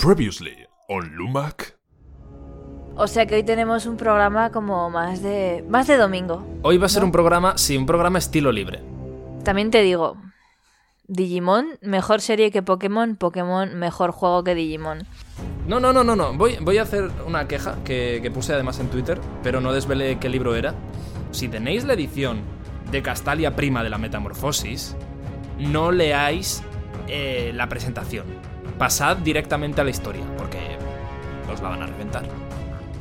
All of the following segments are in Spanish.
Previously on Lumac. O sea que hoy tenemos un programa como más de más de domingo. Hoy va a ser un programa, sí, un programa estilo libre. También te digo, Digimon, mejor serie que Pokémon, Pokémon, mejor juego que Digimon. No, no, no, no, no. Voy, voy a hacer una queja que, que puse además en Twitter, pero no desvelé qué libro era. Si tenéis la edición de Castalia Prima de la Metamorfosis, no leáis eh, la presentación. Pasad directamente a la historia, porque os la van a reventar.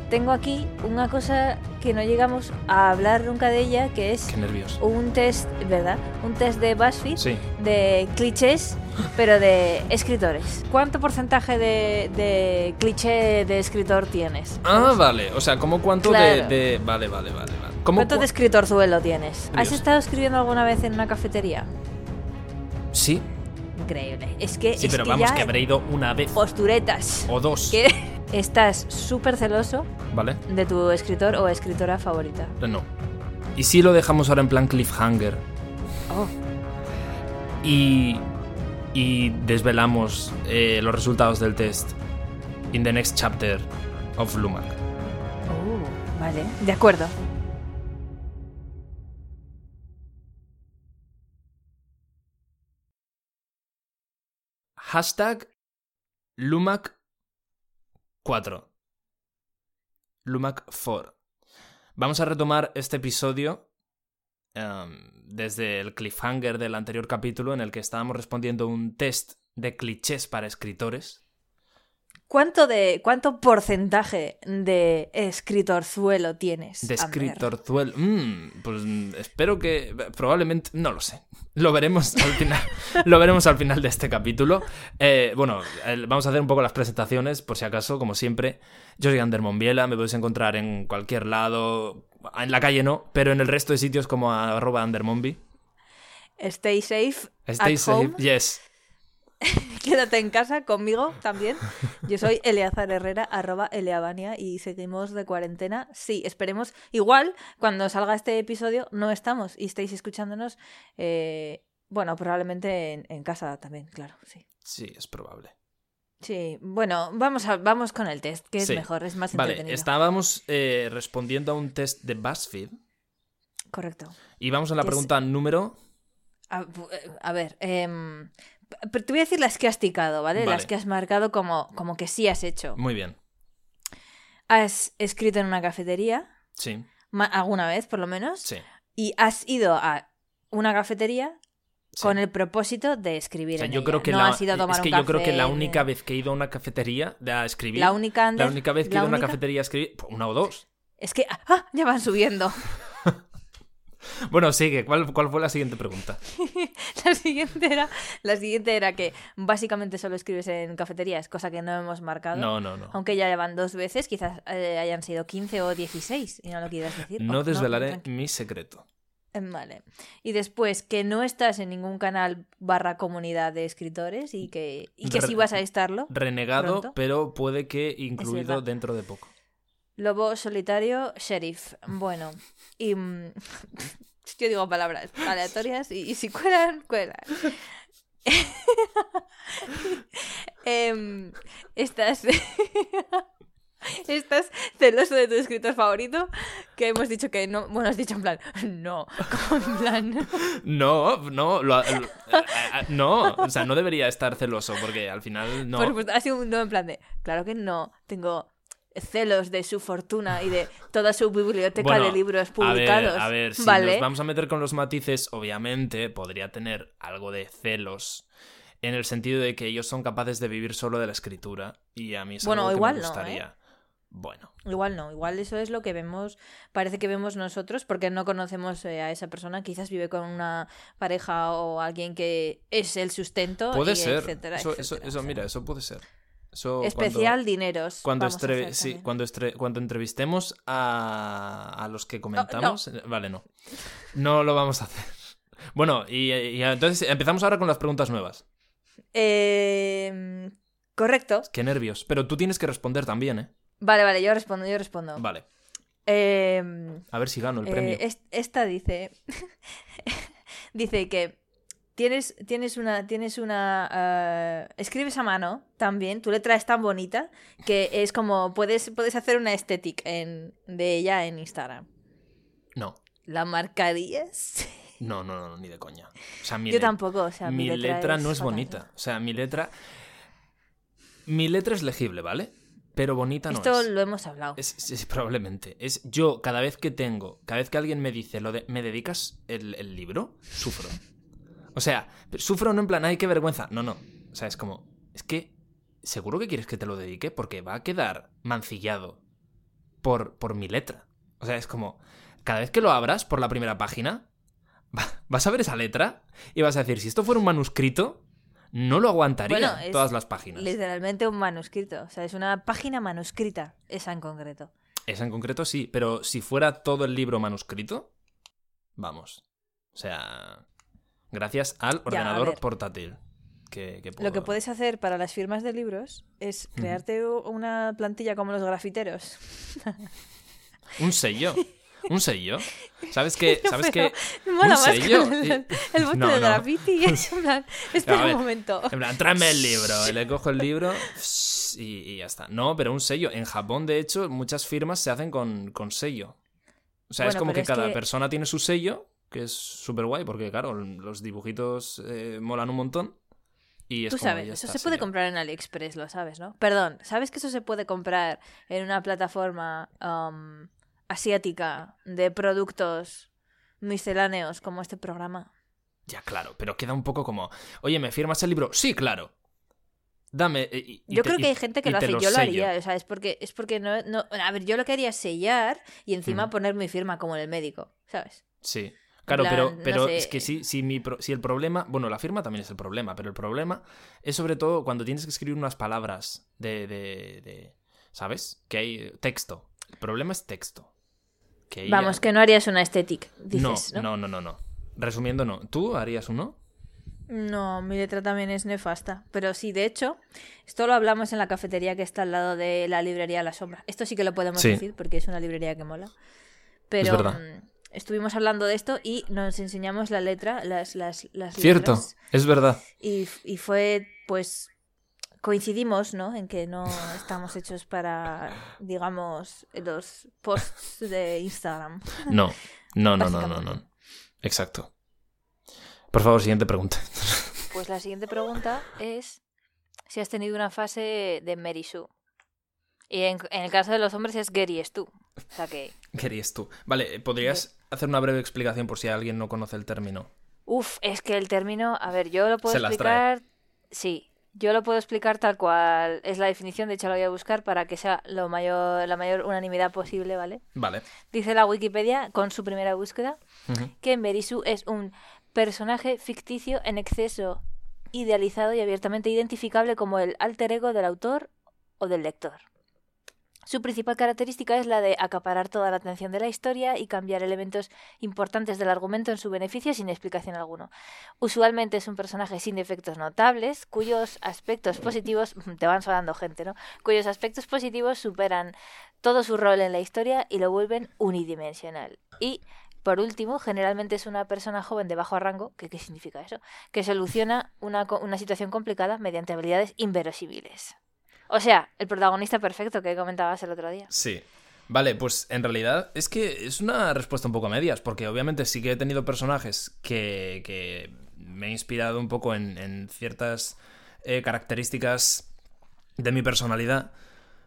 Tengo aquí una cosa que no llegamos a hablar nunca de ella, que es Qué nervios. un test, ¿verdad? Un test de BuzzFeed Sí. de clichés, pero de escritores. ¿Cuánto porcentaje de, de cliché de escritor tienes? Ah, vale. O sea, ¿cómo cuánto de, Claro. de- Vale, vale, vale. vale. ¿Cómo ¿Cuánto de escritorzuelo tienes? ¿Has estado escribiendo alguna vez en una cafetería? Sí, Increíble. Es que, sí, es pero que vamos, ya que habré ido una vez posturetas. o dos. Que estás súper celoso ¿Vale? de tu escritor o escritora favorita. No. ¿Y si lo dejamos ahora en plan cliffhanger? Oh, y, y desvelamos eh, los resultados del test in the next chapter of Lumac. uh, vale, de acuerdo. Hashtag Lumac 4. Lumac 4. Vamos a retomar este episodio em, desde el cliffhanger del anterior capítulo en el que estábamos respondiendo un test de clichés para escritores. ¿Cuánto de cuánto porcentaje de escritorzuelo tienes? De Ander? escritorzuelo. Mm, pues espero que. Probablemente. No lo sé. Lo veremos al final. lo veremos al final de este capítulo. Eh, bueno, el- vamos a hacer un poco las presentaciones, por si acaso, como siempre. Yo soy Ander Monbiela, me podéis encontrar en cualquier lado. En la calle no, pero en el resto de sitios como arroba andermonbi. Stay safe. Stay at safe. home. Yes. Quédate en casa conmigo también. Yo soy Eleazar Herrera, arroba Eleabania, y seguimos de cuarentena. Sí, esperemos. Igual, cuando salga este episodio, no estamos y estáis escuchándonos. eh, bueno, probablemente en, en casa también, claro, sí. Sí, es probable. Sí, bueno, vamos, a, vamos con el test, que es Sí. mejor, es más Vale, entretenido. estábamos eh, respondiendo a un test de BuzzFeed. Correcto. Y vamos a la es- pregunta número. A, a ver, em, pero te voy a decir las que has ticado, ¿vale? Vale. Las que has marcado como, como que sí has hecho. Muy bien. Has escrito en una cafetería, Sí, alguna vez por lo menos, sí. y has ido a una cafetería sí. con el propósito de escribir O sea, en yo ella. creo que no la, has ido a tomar es que un yo creo que la ni- única vez que he ido a una cafetería a escribir, La única, Ander, la única vez que he ido a una única- cafetería a escribir, una o dos. Es que... ¡Ah! Ya van subiendo. Bueno, sigue. ¿Cuál, cuál fue la siguiente pregunta? La siguiente era, la siguiente era que básicamente solo escribes en cafeterías, cosa que no hemos marcado. No, no, no. Aunque ya llevan dos veces, quizás eh, hayan sido 15 o 16 y no lo quieras decir. No Oh, desvelaré mi secreto. Vale. Y después que no estás en ningún canal barra comunidad de escritores y que, y que Re- sí vas a estarlo. Renegado, Pronto. pero puede que incluido dentro de poco. Lobo solitario, sheriff. Bueno. Y... mm, Yo digo palabras aleatorias y, y si cuelan, cuelan. Em, estás... ¿Estás celoso de tu escritor favorito? Que hemos dicho que no. Bueno, has dicho en plan. No, como en plan. No, no, lo- lo- no, o sea, no debería estar celoso porque al final no. Por supuesto, ha sido un no en plan de. Claro que no. Tengo celos de su fortuna y de toda su biblioteca Bueno, de libros A publicados. ver, a ver, si ¿Vale? nos vamos a meter con los matices, obviamente podría tener algo de celos en el sentido de que ellos son capaces de vivir solo de la escritura y a mí es Bueno, algo que igual me no, ¿eh? gustaría. Bueno, Igual no, igual eso es lo que vemos, parece que vemos nosotros, porque no conocemos eh, a esa persona, quizás vive con una pareja o alguien que es el sustento, puede y ser. etcétera, eso, etcétera, eso, o eso, sea, mira, eso puede ser. Especial dineros. Cuando, estre- sí, cuando, estre- cuando entrevistemos a, a los que comentamos. eh, Vale, no. No lo vamos a hacer. Bueno, y, y entonces empezamos ahora con las preguntas nuevas. Eh, correcto. Qué nervios. Pero tú tienes que responder también, ¿eh? Vale, vale, yo respondo, yo respondo. Vale. Eh, A ver si gano el eh, premio. es- esta dice. dice que tienes, tienes una, tienes una, eh, escribes a mano también, tu letra es tan bonita que es como, puedes, puedes hacer una estética en, de ella en Instagram. No, ¿La marcarías? no, no, no, ni de coña. O sea, mi Yo tampoco, o sea, mi letra, no es bonita. O sea, mi letra. Mi letra es legible, ¿vale? Pero bonita no Esto es. lo hemos hablado. Es, es- probablemente. Es yo, cada vez que tengo, cada vez que alguien me dice, lo de, ¿me dedicas el, el libro? Sufro. O sea, sufro no en plan, ay, qué vergüenza. No, no. O sea, es como, es que, ¿seguro que quieres que te lo dedique? Porque va a quedar mancillado por, por mi letra. O sea, es como, cada vez que lo abras por la primera página, va- vas a ver esa letra y vas a decir, si esto fuera un manuscrito, no lo aguantaría Bueno, es todas las páginas. Literalmente un manuscrito. O sea, es una página manuscrita, esa en concreto. Esa en concreto sí, pero si fuera todo el libro manuscrito, vamos. O sea, gracias al ordenador portátil. Que, que Lo que puedes hacer para las firmas de libros es crearte una plantilla como los grafiteros. Un sello. Un sello. ¿Sabes qué? ¿Sabes qué? Mola Un sello. con el, el bote No, de no. graffiti. Es en plan, espera ver, un momento. En plan, tráeme el libro. Y le cojo el libro y, y ya está. No, pero un sello. En Japón, de hecho, muchas firmas se hacen con, con sello. O sea, es como que cada que- persona tiene su sello, que es súper guay, porque claro, los dibujitos eh, molan un montón. Y es Tú como, sabes, eso se puede comprar en AliExpress, lo sabes, ¿no? Perdón, ¿sabes que eso se puede comprar en una plataforma um, asiática de productos misceláneos como este programa? Ya, claro, pero queda un poco como, oye, ¿me firmas el libro? Sí, claro. Dame. eh, y- y Yo te- creo que hay gente que lo hace, lo yo lo haría, o sea, es porque, es porque no, no... A ver, yo lo que haría es sellar y encima Mm. poner mi firma como en el médico, ¿sabes? Sí. Claro, plan, pero, no pero sé. es que sí, si, mi pro- si el problema. Bueno, la firma también es el problema, pero el problema es sobre todo cuando tienes que escribir unas palabras de. de, de- ¿Sabes? Que hay texto. El problema es texto. Que Vamos, ya- que no harías una estética, dices, ¿no? no, no, no, no. Resumiendo, no. ¿Tú harías uno? No, mi letra también es nefasta. Pero sí, de hecho, esto lo hablamos en la cafetería que está al lado de la librería La Sombra. Esto sí que lo podemos Sí. decir porque es una librería que mola. Pero. Estuvimos hablando de esto y nos enseñamos la letra, las, las, las Cierto, letras. es verdad. Y, y fue, pues, coincidimos, ¿no? En que no estamos hechos para, digamos, los posts de Instagram. No, no, no, no, no, no. Exacto. Por favor, siguiente pregunta. Pues la siguiente pregunta es si has tenido una fase de Mary Sue. Y en, en el caso de los hombres es Gary es tú. O sea que, Querías tú. Vale, ¿podrías hacer una breve explicación por si alguien no conoce el término? uff, es que el término, a ver, yo lo puedo Se explicar, sí, yo lo puedo explicar tal cual es la definición, de hecho la voy a buscar para que sea lo mayor, la mayor unanimidad posible, ¿vale? Vale. Dice la Wikipedia con su primera búsqueda Ujú. que Mary Sue es un personaje ficticio en exceso idealizado y abiertamente identificable como el alter ego del autor o del lector. Su principal característica es la de acaparar toda la atención de la historia y cambiar elementos importantes del argumento en su beneficio sin explicación alguna. Usualmente es un personaje sin defectos notables, cuyos aspectos positivos te van sonando gente, ¿no? Cuyos aspectos positivos superan todo su rol en la historia y lo vuelven unidimensional. Y por último, generalmente es una persona joven de bajo rango, ¿qué, qué significa eso? Que soluciona una, una situación complicada mediante habilidades inverosímiles. O sea, el protagonista perfecto que comentabas el otro día. Sí. Vale, pues en realidad es que es una respuesta un poco a medias, porque obviamente sí que he tenido personajes que, que me he inspirado un poco en, en ciertas eh, características de mi personalidad,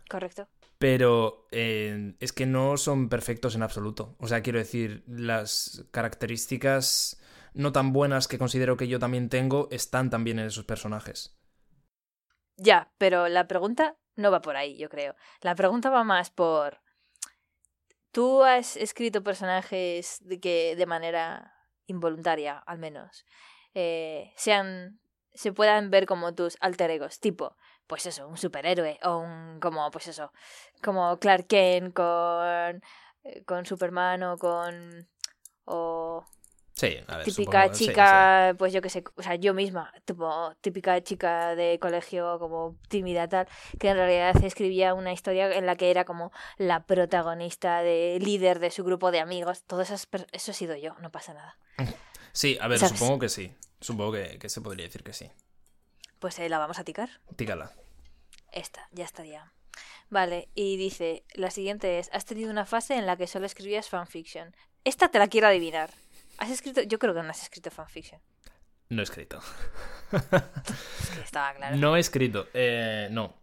Correcto. pero eh, es que no son perfectos en absoluto. O sea, quiero decir, las características no tan buenas que considero que yo también tengo están también en esos personajes. Ya, pero la pregunta no va por ahí, yo creo. La pregunta va más por... Tú has escrito personajes de que de manera involuntaria, al menos, eh, sean se puedan ver como tus alter egos, tipo, pues eso, un superhéroe o un como pues eso, como Clark Kent con eh, con Superman o con o Sí, a ver, típica supongo- sí, chica, pues yo que sé, o sea, yo misma, tipo, típica chica de colegio como tímida tal, que en realidad escribía una historia en la que era como la protagonista de líder de su grupo de amigos, todo eso, es eso he sido yo, no pasa nada. sí. Sí, a ver, ¿Sabes? supongo que sí. Supongo que, que se podría decir que sí. Pues eh, la vamos a ticar. Tícala. Esta, ya estaría. Vale, y dice, la siguiente es, has tenido una fase en la que solo escribías fanfiction. Esta te la quiero adivinar. ¿Has escrito? Yo creo que no has escrito fanfiction. No he escrito. Es que estaba claro. No he escrito. Eh, no.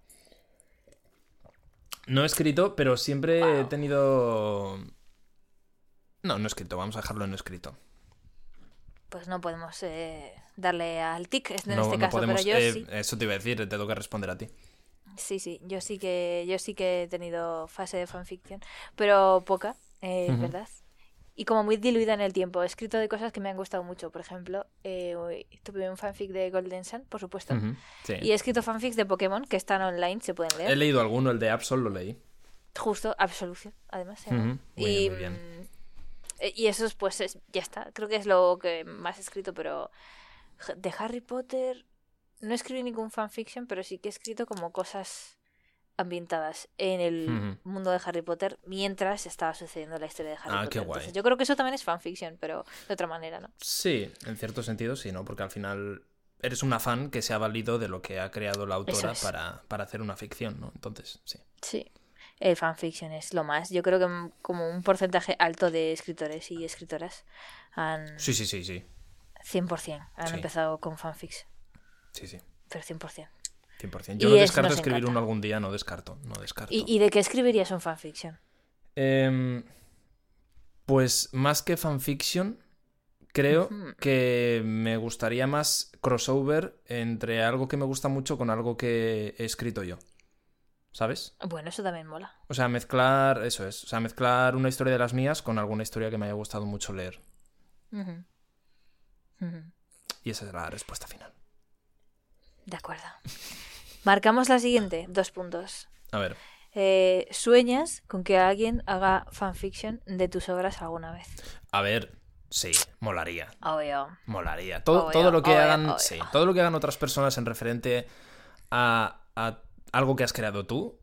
No he escrito, pero siempre he tenido. No, no he escrito. Vamos a dejarlo en no escrito. Pues no podemos eh, darle al tic en no, este no caso, podemos. pero yo eh, sí. Eso te iba a decir, te tengo que responder a ti. Sí, sí, yo sí que yo sí que he tenido fase de fanfiction, pero poca, eh, Ujú. ¿verdad? Y como muy diluida en el tiempo. He escrito de cosas que me han gustado mucho. Por ejemplo, eh, tuve un fanfic de Golden Sun, por supuesto. Sí. Y he escrito fanfics de Pokémon que están online, se pueden leer. He leído alguno, el de Absol lo leí. Justo, Absolution, además. Ujú, muy y, muy bien. mm, eh, y esos, pues es- ya está. Creo que es lo que más he escrito, pero de Harry Potter no escribí ningún fanfiction, pero sí que he escrito como cosas ambientadas en el mundo de Harry Potter mientras estaba sucediendo la historia de Harry Ah, Potter. qué guay. Entonces, yo creo que eso también es fanfiction, pero de otra manera, ¿no? Sí, en cierto sentido sí, ¿no? Porque al final eres una fan que se ha valido de lo que ha creado la autora es. para, para hacer una ficción, ¿no? Entonces, sí. Sí. El fanfiction es lo más. Yo creo que como un porcentaje alto de escritores y escritoras han Sí, sí, sí, sí. 100% han Sí. empezado con fanfics, Sí, sí. pero 100%. 100%. Yo Y no es- descarto escribir encanta. uno algún día, no descarto. No descarto. ¿Y, y de qué escribirías un fanfiction? Em, pues más que fanfiction, creo que me gustaría más crossover entre algo que me gusta mucho con algo que he escrito yo. ¿Sabes? Bueno, eso también mola. O sea, mezclar, eso es. O sea, mezclar una historia de las mías con alguna historia que me haya gustado mucho leer. Y esa es la respuesta final. De acuerdo. Marcamos la siguiente, dos puntos. A ver. Eh, ¿Sueñas con que alguien haga fanfiction de tus obras alguna vez? A ver. Sí, molaría. Obvio. Molaría. Todo, Obvio, todo lo que obvio, hagan. obvio. Sí, todo lo que hagan otras personas en referente a, a algo que has creado tú.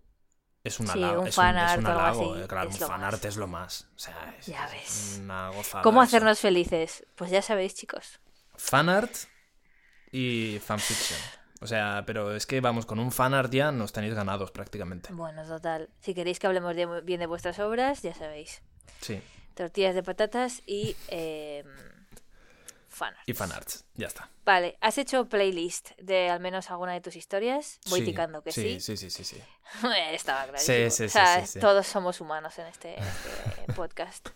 Es un Sí, halago. un es un, es un halago, eh, Claro, es un fanart es lo más. O sea, es, Ya es ves. una gozada. ¿Cómo hacernos felices? Pues ya sabéis, chicos. Fanart y fanfiction. O sea, pero es que vamos, con un fanart ya nos tenéis ganados prácticamente. Bueno, total. Si queréis que hablemos de- bien de vuestras obras, ya sabéis. Sí. Tortillas de patatas y eh, fanarts. Y fanarts. Ya está. Vale, ¿has hecho playlist de al menos alguna de tus historias? Voy Sí, ticando que sí. Sí, sí, sí, sí. Estaba claro. Sí, sí, o sea, sí, todos somos humanos en este, en este podcast.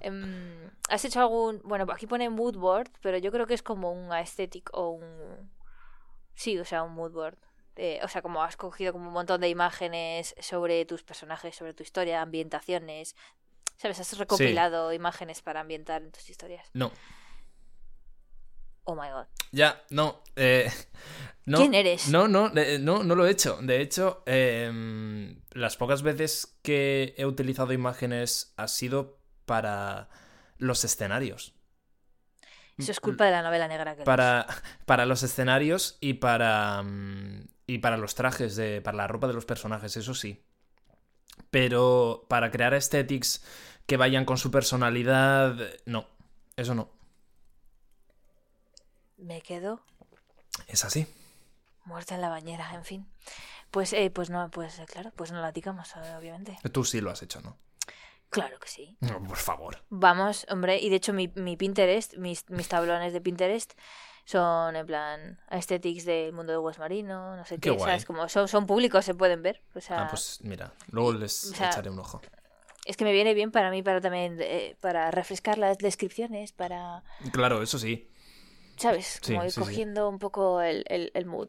Em, ¿Has hecho algún...? Bueno, aquí pone mood board, pero yo creo que es como un aesthetic o un... Sí, o sea, un mood board. Eh, o sea, como has cogido como un montón de imágenes sobre tus personajes, sobre tu historia, ambientaciones. ¿Sabes? Has recopilado imágenes para ambientar en tus historias. No. Oh my god. Ya, no. eh, no ¿Quién eres? No, no, eh, no, no lo he hecho. De hecho, em, las pocas veces que he utilizado imágenes ha sido para los escenarios. Eso es culpa de la novela negra que. Para, para los escenarios y para. mm, Y para los trajes, de, para la ropa de los personajes, eso sí. Pero para crear aesthetics que vayan con su personalidad, no. Eso no. Me quedo Es así. muerta en la bañera, en fin. Pues, eh, pues no, pues claro, pues no la ticamos, eh, obviamente. Tú sí lo has hecho, ¿no? Claro que sí. No, por favor. Vamos, hombre, y de hecho mi, mi Pinterest, mis, mis tablones de Pinterest son en plan aesthetics del mundo de West Marino, no sé Qué qué. ¿sabes? Como son, son públicos, se pueden ver. O sea, Ah, pues mira, luego les o sea, echaré un ojo. es que me viene bien para mí, para también, eh, para refrescar las descripciones, para, Claro, eso sí. ¿sabes? Sí, Como ir sí, sí. cogiendo un poco el, el, el mood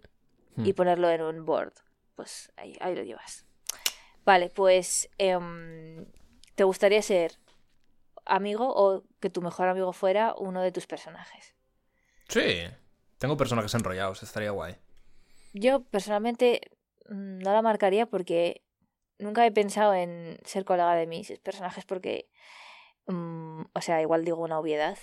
Hmm. y ponerlo en un board. Pues ahí, ahí lo llevas. Vale, pues em, ¿te gustaría ser amigo o que tu mejor amigo fuera uno de tus personajes? Sí. Tengo personajes enrollados, estaría guay. Yo personalmente mm, no la marcaría porque nunca he pensado en ser colega de mis personajes porque, mm, o sea, igual digo una obviedad,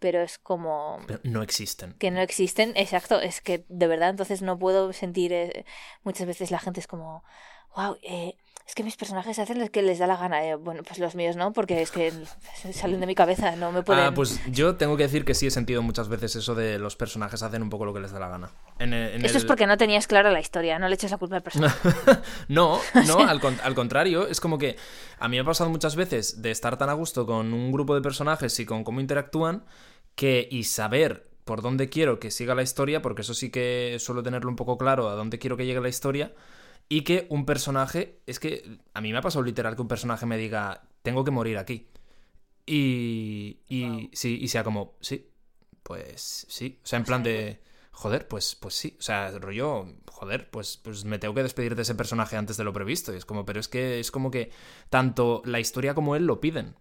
pero es como Pero no existen. que no existen, exacto, es que de verdad entonces no puedo sentir, eh, muchas veces la gente es como, wow, Es que mis personajes hacen lo que les da la gana. eh. Bueno, pues los míos no, porque es que salen de mi cabeza, no me pueden... Ah, pues yo tengo que decir que sí he sentido muchas veces eso de los personajes hacen un poco lo que les da la gana. En el- en Eso es porque no tenías clara la historia, no le eches la culpa al personaje. no, no, al, con- al contrario, es como que a mí me ha pasado muchas veces de estar tan a gusto con un grupo de personajes y con cómo interactúan que y saber por dónde quiero que siga la historia, porque eso sí que suelo tenerlo un poco claro a dónde quiero que llegue la historia, y que un personaje, es que a mí me ha pasado literal que un personaje me diga, tengo que morir aquí. Y, y, sí, y sea como, sí, pues sí, o sea, en plan de, joder, pues, pues sí, o sea, rollo, joder, pues, pues me tengo que despedir de ese personaje antes de lo previsto. Y es como, pero es que es como que tanto la historia como él lo piden.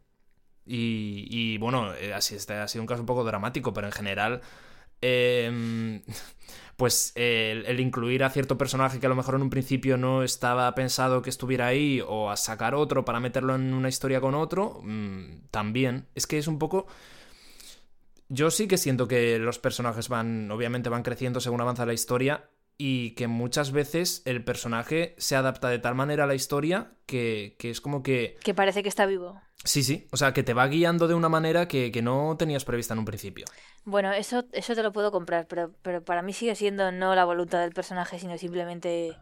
Y, y bueno, eh, así este ha sido un caso un poco dramático, pero en general, em, pues el, el incluir a cierto personaje que a lo mejor en un principio no estaba pensado que estuviera ahí, o a sacar otro para meterlo en una historia con otro, mm, también. Es que es un poco. Yo sí que siento que los personajes van, obviamente van creciendo según avanza la historia y que muchas veces el personaje se adapta de tal manera a la historia que, que es como que... Que parece que está vivo. Sí, sí, o sea, que te va guiando de una manera que, que no tenías prevista en un principio. Bueno, eso, eso te lo puedo comprar, pero, pero para mí sigue siendo no la voluntad del personaje, sino simplemente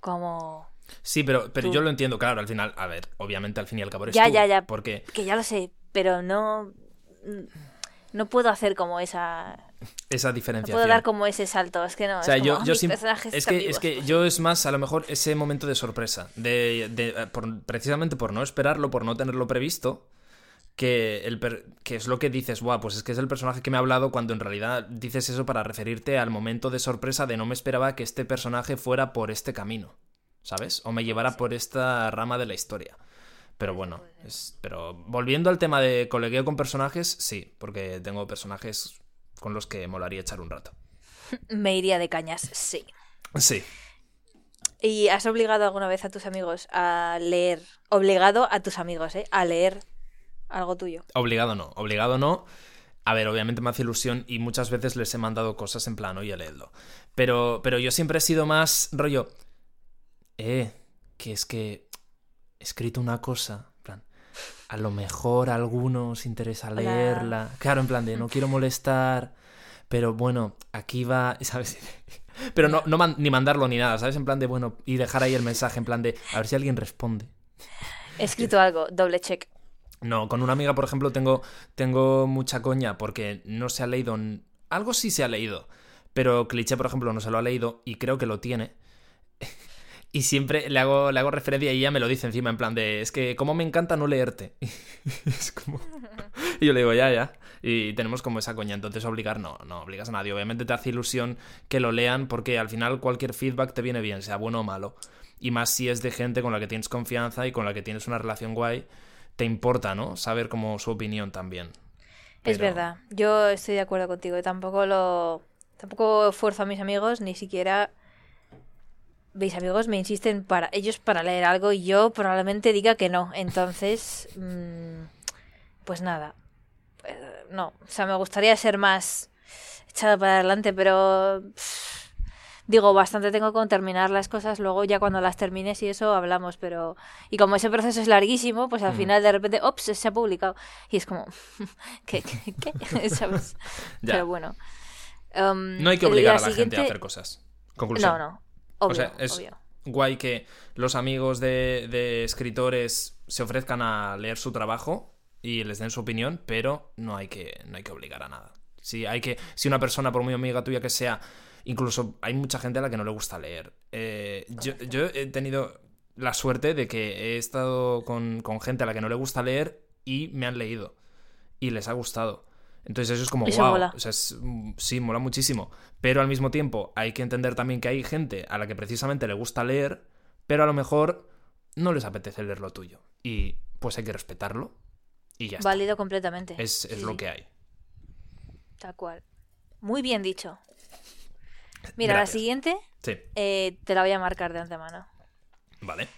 como... Sí, pero, pero Tú- yo lo entiendo, claro, al final, a ver, obviamente al fin y al cabo eres Ya, tú, ya, ya. Porque Que ya lo sé, pero no... No puedo hacer como esa... esa No diferenciación... puedo dar como ese salto, es que no. O sea, es yo, "Ah, yo es que, es vivos". que yo es más a lo mejor ese momento de sorpresa, de, de- eh, por- precisamente por no esperarlo, por no tenerlo previsto, que, el per- que es lo que dices, guau, pues es que es el personaje que me ha hablado cuando en realidad dices eso para referirte al momento de sorpresa de no me esperaba que este personaje fuera por este camino, ¿sabes? O me llevara por esta rama de la historia. Pero bueno, es- pero volviendo al tema de colegueo con personajes, sí, porque tengo personajes con los que molaría echar un rato. Me iría de cañas, sí. Sí. ¿Y has obligado alguna vez a tus amigos a leer? Obligado a tus amigos, ¿eh? A leer algo tuyo. Obligado no, obligado no. A ver, obviamente me hace ilusión y muchas veces les he mandado cosas en plan, oye, leedlo. Pero, pero yo siempre he sido más rollo. Eh, que es que he escrito una cosa. A lo mejor a alguno os interesa Hola. leerla. Claro, en plan de no quiero molestar. Pero bueno, aquí va, ¿sabes? Pero no, no man- ni mandarlo ni nada, ¿sabes? En plan de, bueno, y dejar ahí el mensaje, en plan de, a ver si alguien responde. He escrito algo, doble check. No, con una amiga, por ejemplo, tengo, tengo mucha coña porque no se ha leído. Algo sí se ha leído, pero Cliché, por ejemplo, no se lo ha leído y creo que lo tiene. Y siempre le hago, le hago referencia y ella me lo dice encima, en plan de, es que como me encanta no leerte. es como... Y yo le digo, ya, ya. Y tenemos como esa coña, entonces obligar no, no obligas a nadie. Obviamente te hace ilusión que lo lean porque al final cualquier feedback te viene bien, sea bueno o malo. Y más si es de gente con la que tienes confianza y con la que tienes una relación guay, te importa, ¿no? Saber como su opinión también. Es verdad, yo estoy de acuerdo contigo. Tampoco lo. Tampoco fuerzo a mis amigos, ni siquiera. Mis amigos me insisten para ellos para leer algo y yo probablemente diga que no. Entonces, mm, pues nada. Eh, no, o sea, me gustaría ser más echada para adelante, pero pff, digo, bastante tengo con terminar las cosas. Luego ya cuando las termines y eso hablamos, pero y como ese proceso es larguísimo, pues al Mm. final de repente, ops, se ha publicado y es como, ¿qué? ¿Qué? qué? ¿Sabes? Ya. Pero bueno. Um, No hay que obligar a la gente a hacer cosas. Conclusión. No, no. Obvio, o sea, es obvio. guay que los amigos de, de escritores se ofrezcan a leer su trabajo y les den su opinión, pero no hay que, no hay que obligar a nada. Si, hay que, si una persona, por muy amiga tuya que sea, incluso hay mucha gente a la que no le gusta leer. Eh, yo, yo he tenido la suerte de que he estado con, con gente a la que no le gusta leer y me han leído. Y les ha gustado. Entonces eso es como, Eso wow. mola. O sea, es- mm, sí, mola muchísimo. Pero al mismo tiempo hay que entender también que hay gente a la que precisamente le gusta leer, pero a lo mejor no les apetece leer lo tuyo. Y pues hay que respetarlo. Y ya Válido completamente. está. Es, es Sí, lo que hay. Tal cual. Muy bien dicho. Mira, Gracias. la siguiente Sí, eh, te la voy a marcar de antemano. vale.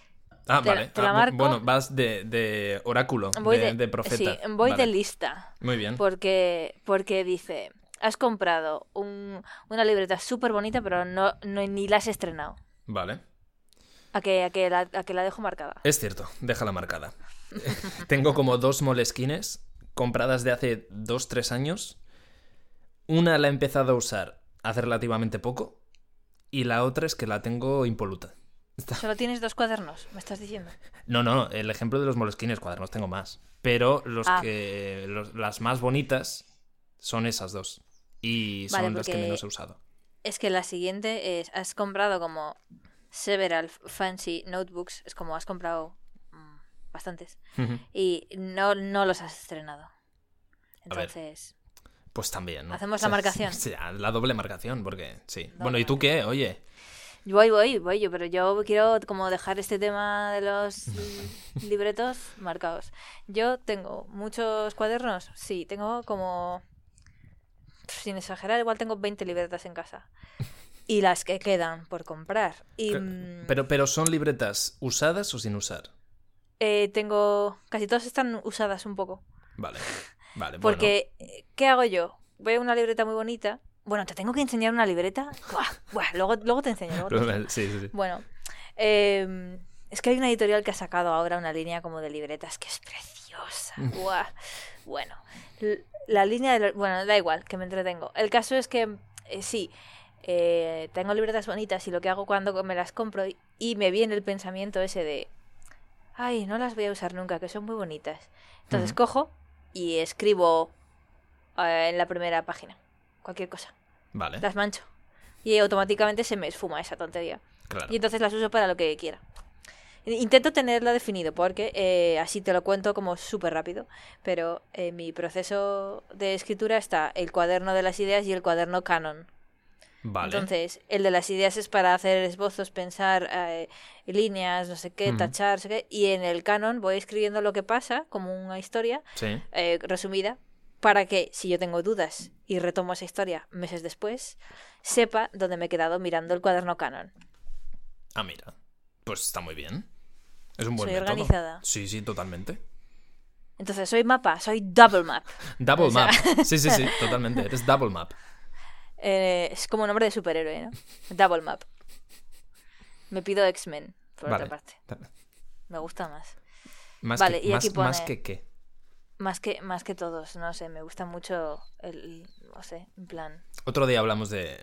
Ah, Te la- vale. te la Ah, bu- marco. Bueno, vas de, de oráculo, Voy de, de, de profeta. Sí, voy Vale. de lista. Muy bien. Porque, porque dice, has comprado un- una libreta súper bonita, pero no, no- ni la has estrenado. Vale. A que, a que, la, a que la dejo marcada. Es cierto, déjala marcada. Tengo como dos moleskines compradas de hace 2-3 años. Una la he empezado a usar hace relativamente poco y la otra es que la tengo impoluta. Está- Solo tienes dos cuadernos, me estás diciendo. No, no, el ejemplo de los moleskines cuadernos tengo más. Pero los Ah. que los- las más bonitas son esas dos. Y son las que menos he usado. Es que la siguiente es, has comprado como several fancy notebooks, es como has comprado mm, bastantes, y no, no los has estrenado. Entonces, Pues también, ¿no? Hacemos la marcación. Sí, la doble marcación, porque sí. Doble bueno, ¿y tú qué? Oye, voy, voy, voy yo, pero yo quiero como dejar este tema de los libretos marcados. Yo tengo muchos cuadernos, sí, tengo como, sin exagerar, igual tengo 20 libretas en casa. Y las que quedan por comprar. Y, mm, pero, pero ¿son libretas usadas o sin usar? Eh, tengo. Casi todas están usadas un poco. Vale, vale. Porque, eh, ¿qué hago yo? Veo una libreta muy bonita. Bueno, te tengo que enseñar una libreta. Buah, buah, luego, luego te enseño. luego te enseño. Sí, sí, sí. Bueno, eh, es que hay una editorial que ha sacado ahora una línea como de libretas que es preciosa. Buah. Bueno, la línea de. Bueno, da igual, que me entretengo. El caso es que, eh, sí, eh, tengo libretas bonitas y lo que hago cuando me las compro y, y me viene el pensamiento ese de. Ay, no las voy a usar nunca, que son muy bonitas. Entonces cojo y escribo eh, en la primera página cualquier cosa. Vale, Las mancho. Y automáticamente se me esfuma esa tontería. claro. Y entonces las uso para lo que quiera. Intento tenerlo definido porque eh, así te lo cuento como súper rápido. Pero en mi proceso de escritura está el cuaderno de las ideas y el cuaderno canon. Vale. Entonces, el de las ideas es para hacer esbozos, pensar eh, líneas, no sé qué, tachar, no sé qué. Y en el canon voy escribiendo lo que pasa, como una historia Sí. eh, resumida, para que si yo tengo dudas y retomo esa historia meses después, sepa dónde me he quedado mirando el cuaderno canon. Ah, mira. Pues está muy bien. Es un buen Soy método. organizada. Sí, sí, totalmente. Entonces, soy mapa, soy double map. Double O sea- map. Sí, sí, sí, totalmente. Eres double map. Eh, es como nombre de superhéroe, ¿no? Double map. Me pido X-Men, por Vale. otra parte. Me gusta más. Más Vale, que, y más, aquí pone- más que qué. Más que, más que todos, no sé, me gusta mucho el, no sé, en plan... Otro día hablamos de,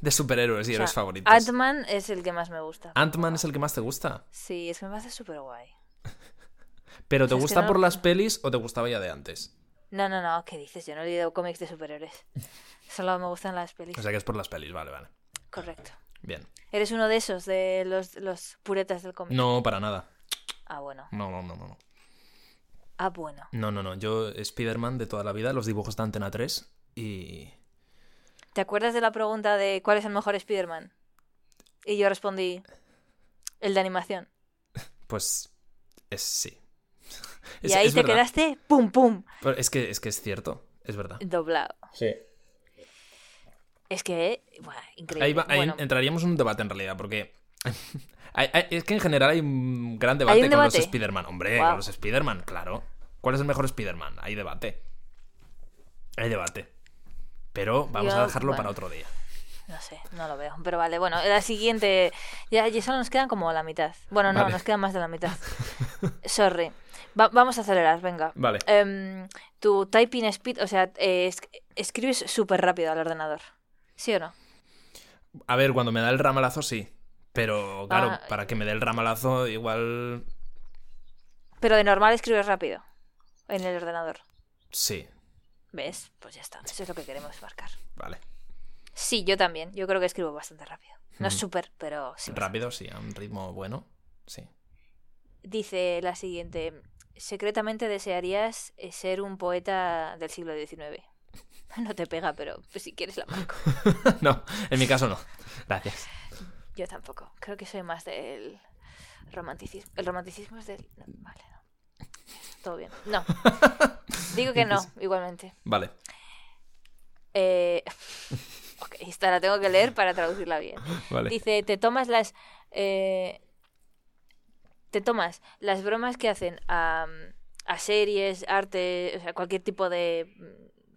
de superhéroes y o sea, héroes favoritos. Ant-Man es el que más me gusta. Ant-Man es el que más te gusta. Sí, es que me parece súper guay. ¿Pero te gusta no- por las pelis o te gustaba ya de antes? No, no, no, ¿qué dices? Yo no he leído cómics de superhéroes. Solo me gustan las pelis. O sea que es por las pelis, vale, vale. Correcto. Bien. ¿Eres uno de esos, de los, los puretas del cómic? No, para nada. Ah, bueno. No, no, no, no. No. Ah, bueno. No, no, no. Yo, Spider-Man de toda la vida, los dibujos de Antena 3 y... ¿Te acuerdas de la pregunta de cuál es el mejor Spider-Man? Y yo respondí, el de animación. Pues... Es sí. y Es- ahí es te verdad. quedaste, pum, pum, Pero es que, es que es cierto. Es verdad. doblado. Sí. Es que, buah, increíble. Ahí, va- ahí entraríamos en un debate en realidad, porque... hay- hay- es que en general hay un gran debate ¿Hay un con los Spider-Man. Hombre, con los Spider-Man, claro. ¿Cuál es el mejor Spider-Man? Hay debate. Hay debate. Pero vamos Yo, a dejarlo bueno. para otro día. no sé, no lo veo. Pero vale, bueno, la siguiente, ya, ya solo nos quedan como la mitad. Bueno, no, Vale. nos queda más de la mitad. Sorry. Va- vamos a acelerar, venga. Vale. Em, tu typing speed, o sea, eh, es- escribes súper rápido al ordenador. ¿Sí o no? A ver, cuando me da el ramalazo, sí. Pero claro, Ah. para que me dé el ramalazo, igual. Pero de normal escribes rápido en el ordenador. Sí. ¿Ves? Pues ya está. Eso es lo que queremos marcar. Vale. Sí, yo también. Yo creo que escribo bastante rápido. No es Ujú. súper, pero sí. Rápido, sí, a un ritmo bueno. Sí. Dice la siguiente. Secretamente desearías eh, ser un poeta del siglo XIX. No te pega, pero pues, si quieres la marco. no, en mi caso no. Gracias. Yo tampoco. Creo que soy más del romanticismo. El romanticismo es del... no, vale, no. Todo bien. No. Digo que no, igualmente. Vale. Eh... ok, esta la tengo que leer para traducirla bien. Vale. Dice, te tomas las... eh, Te tomas las bromas que hacen a, a series, arte, o sea, cualquier tipo de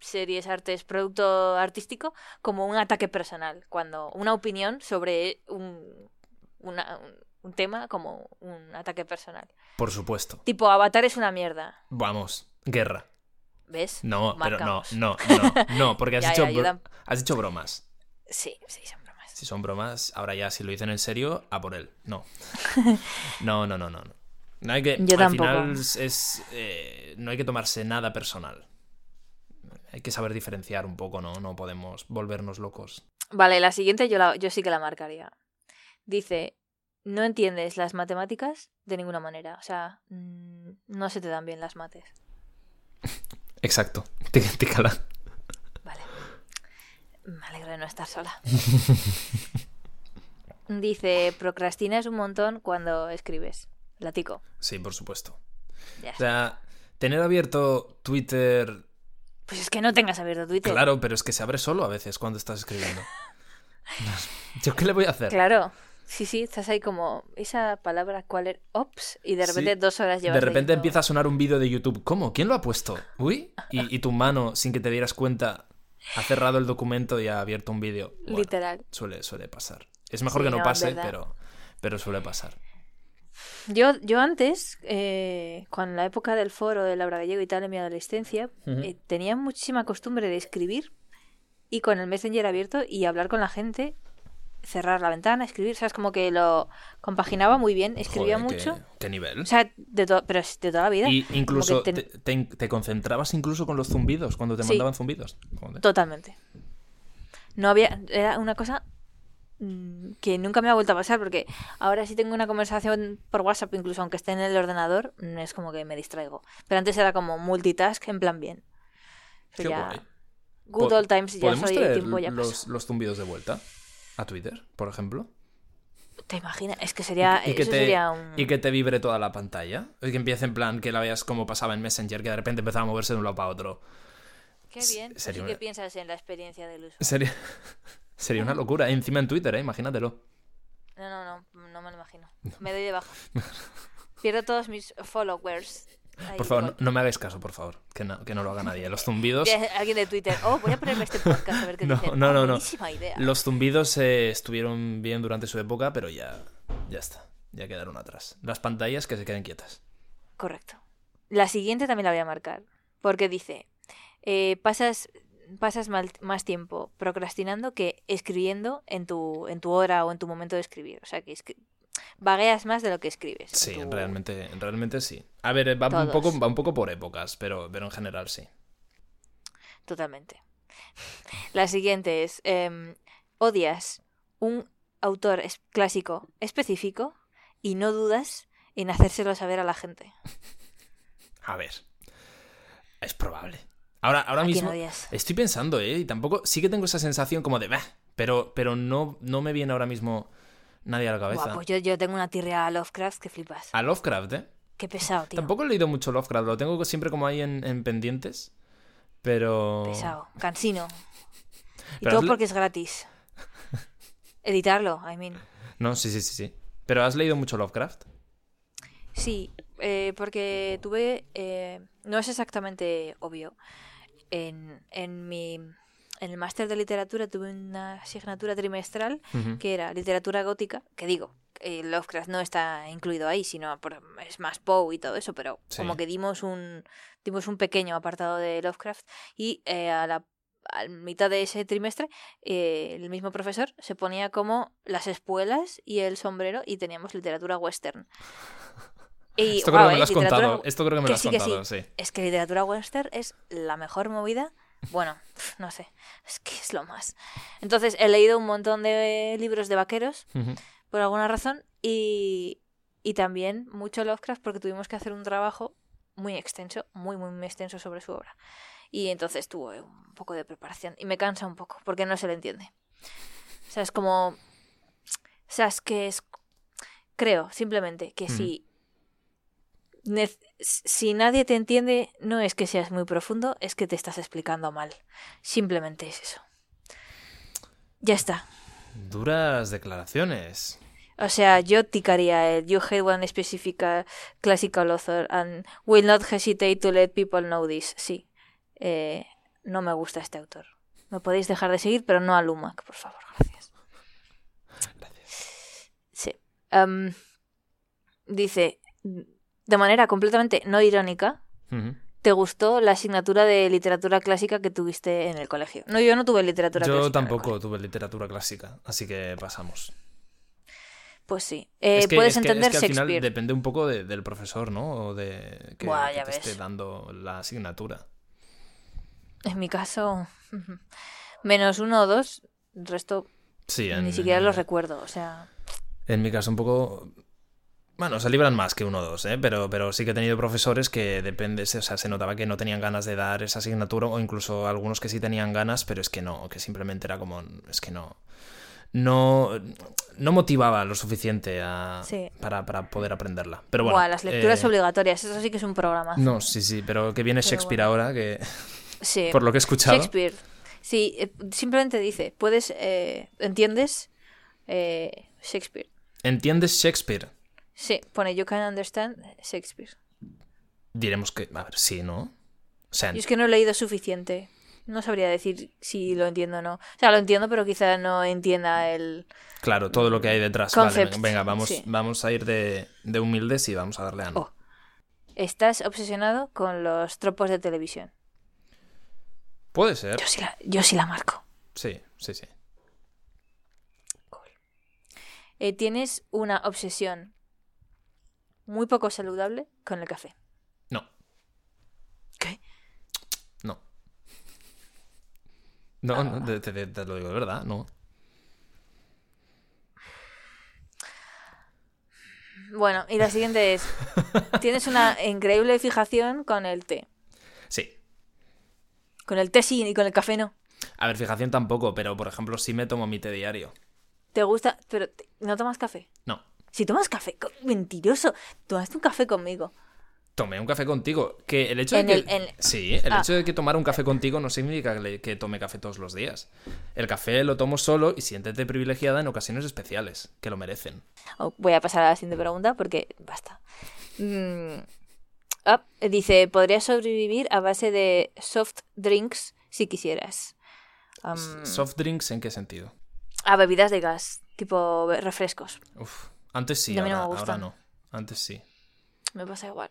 series, artes, producto artístico, como un ataque personal, cuando una opinión sobre un, una- un- tema como un ataque personal. Por supuesto. Tipo, Avatar es una mierda. Vamos, guerra. ¿Ves? No, pero no, no, no, no, porque has, Ya, dicho, ya, has dicho bromas. Sí, sí, son bromas. Si son bromas, ahora ya si lo dicen en serio, a por él. No. No, no, no, no. no. No hay que, Yo al tampoco. final es, es, eh, no hay que tomarse nada personal. Hay que saber diferenciar un poco, ¿no? No podemos volvernos locos. Vale, la siguiente yo, la- yo sí que la marcaría. Dice, no entiendes las matemáticas de ninguna manera. O sea, mm, no se te dan bien las mates. Exacto. Tí- Tícala. Vale. Me alegro de no estar sola. Dice, procrastinas un montón cuando escribes. Latico. Sí, por supuesto. Ya O sea, tener abierto Twitter. Pues es que no tengas abierto Twitter. Claro, pero es que se abre solo a veces cuando estás escribiendo. ¿Yo qué le voy a hacer? Claro. Sí, sí, estás ahí como esa palabra, ¿cuál era? Ops, y de Sí. repente dos horas llevas De repente empieza a sonar un vídeo de YouTube. ¿Cómo? ¿Quién lo ha puesto? Uy. Y, y tu mano, sin que te dieras cuenta, ha cerrado el documento y ha abierto un vídeo. Bueno, Literal. suele, suele pasar. Es mejor Sí, que no, no, pase, pero, pero suele pasar. Yo, yo antes, eh, con la época del foro de Laura Gallego y tal en mi adolescencia, eh, tenía muchísima costumbre de escribir y con el Messenger abierto y hablar con la gente, cerrar la ventana, escribir, ¿sabes? Como que lo compaginaba muy bien, escribía Joder, mucho. ¿Qué, qué nivel? O sea, de pero es de toda la vida. Y incluso te, ten- te- te concentrabas incluso con los zumbidos, cuando te Sí. mandaban zumbidos. Joder. Totalmente. No había. Era una cosa que nunca me ha vuelto a pasar porque ahora si tengo una conversación por WhatsApp, incluso aunque esté en el ordenador, mm, es como que me distraigo. Pero antes era como multitask en plan bien. Pero Qué ya. guay. Good old times, ya ¿Podemos soy traer tiempo ya los, los zumbidos de vuelta? A Twitter, por ejemplo. ¿Te imaginas? Es que sería. y, que eso te, sería un. y que te vibre toda la pantalla. Y que empiece en plan que la veas como pasaba en Messenger, que de repente empezaba a moverse de un lado para otro. Qué bien. Sería sí que piensas en la experiencia del uso. Sería, sería una locura. Encima en Twitter, ¿eh? Imagínatelo. No, no, no, no me lo imagino. Me doy de baja. Pierdo todos mis followers. Ahí Por favor, no, me hagáis caso, por favor. Que no, que no lo haga nadie. Los zumbidos... Alguien de Twitter. Oh, voy a ponerme este podcast a ver qué No, dicen. no, no, no. Buenísima idea. Los zumbidos eh, estuvieron bien durante su época, pero ya, ya está. Ya quedaron atrás. Las pantallas que se queden quietas. Correcto. La siguiente también la voy a marcar. Porque dice: eh, pasas, pasas mal- más tiempo procrastinando que escribiendo en tu, en tu hora o en tu momento de escribir. O sea, que escri- vagueas más de lo que escribes. Sí, tu- realmente, realmente sí. A ver, va un, poco, va un poco por épocas, pero, pero en general sí. Totalmente. La siguiente es: em, odias un autor es- clásico específico y no dudas en hacérselo saber a la gente. A ver. Es probable. Ahora, ahora ¿A quién mismo estoy pensando, ¿eh? Y tampoco... Sí que tengo esa sensación como de... "Bah", pero, pero no, no me viene ahora mismo nadie a la cabeza. Buah, pues yo, yo tengo una tirria a Lovecraft que flipas. A Lovecraft, ¿eh? Qué pesado, tío. Tampoco he leído mucho Lovecraft, lo tengo siempre como ahí en, en pendientes. Pero... Pesado, cansino. Y todo porque es gratis. Editarlo, I mean. No, sí, sí, sí, sí. ¿Pero has leído mucho Lovecraft? Sí, eh, porque tuve. eh, no es exactamente obvio. En, en mi. En el máster de literatura tuve una asignatura trimestral que era literatura gótica, que digo, eh, Lovecraft no está incluido ahí, sino por- es más Poe y todo eso, pero Sí. como que dimos un dimos un pequeño apartado de Lovecraft y eh, a la a mitad de ese trimestre eh, el mismo profesor se ponía como las espuelas y el sombrero y teníamos literatura western. Y, Esto guau, creo que me eh, lo has contado. Esto creo que me que lo has sí, contado, sí. Es que literatura western es la mejor movida. Bueno, no sé, es que es lo más. Entonces he leído un montón de libros de vaqueros Ujú. por alguna razón y, y también mucho Lovecraft porque tuvimos que hacer un trabajo muy extenso, muy, muy, muy extenso sobre su obra. Y entonces tuve un poco de preparación y me cansa un poco porque no se le entiende. O sea, es como... O sea, es que es... Creo simplemente que Ujú. si... Si nadie te entiende, no es que seas muy profundo, es que te estás explicando mal. Simplemente es eso. Ya está. Duras declaraciones. O sea, yo ticaría el You hate one specific classical author and will not hesitate to let people know this. Sí. Eh, no me gusta este autor. Me podéis dejar de seguir, pero no a Lumac, por favor. Gracias. Gracias. Sí. Dice, de manera completamente no irónica. ¿te gustó la asignatura de literatura clásica que tuviste en el colegio? No, yo no tuve literatura clásica. Yo en el tampoco tuve literatura clásica, así que pasamos. Pues sí. Eh, es que, puedes es que- es entender que al final depende un poco de- del profesor, ¿no? O de que, Buah, que ya te ves. esté dando la asignatura. En mi caso, menos uno o dos, el resto Sí, en, ni siquiera en- los recuerdo. O sea, En mi caso un poco... Bueno, se libran más que uno o dos, ¿eh? Pero, pero sí que he tenido profesores que depende, o sea, se notaba que no tenían ganas de dar esa asignatura o incluso algunos que sí tenían ganas, pero es que no, que simplemente era como... Es que no... No, no motivaba lo suficiente a, Sí. para, para poder aprenderla. Pero bueno, buah, las lecturas eh, obligatorias, eso sí que es un programa. No, sí, sí, pero que viene Pero Shakespeare bueno. ahora, que Sí. por lo que he escuchado... Shakespeare. Sí, eh, simplemente dice, puedes, eh, ¿entiendes? Eh, Shakespeare. ¿Entiendes Shakespeare? Sí, pone You can understand Shakespeare. Diremos que... A ver, sí, ¿no? O sea, Yo es que no he leído suficiente. No sabría decir si lo entiendo o no. O sea, lo entiendo, pero quizá no entienda el... claro, todo lo que hay detrás. Vale, venga, vamos, sí. vamos a ir de, de humildes y vamos a darle a no. Oh. Estás obsesionado con los tropos de televisión. Puede ser. Yo sí la, yo sí la marco. Sí, sí, sí. Eh, tienes una obsesión muy poco saludable con el café. No, ¿Qué? no. No, no, te, te- te lo digo de verdad, no. Bueno, y la siguiente es, tienes una increíble fijación con el té. Sí. Con el té sí y con el café no. A ver, fijación tampoco, pero por ejemplo, sí me tomo mi té diario. ¿Te gusta? Pero no tomas café. No. Si tomas café, mentiroso. Tomaste un café conmigo. Tomé un café contigo. Que el hecho de que. en- Sí, el Ah. hecho de que tomar un café contigo no significa que, le- que tome café todos los días. El café lo tomo solo y siéntete privilegiada en ocasiones especiales, que lo merecen. Oh, voy a pasar a la siguiente pregunta porque basta. Mm, dice, podrías sobrevivir a base de soft drinks si quisieras. Am, ¿Soft drinks en qué sentido? a bebidas de gas, tipo be- refrescos. Uf, antes sí, no ahora, no. Antes sí. Me pasa igual.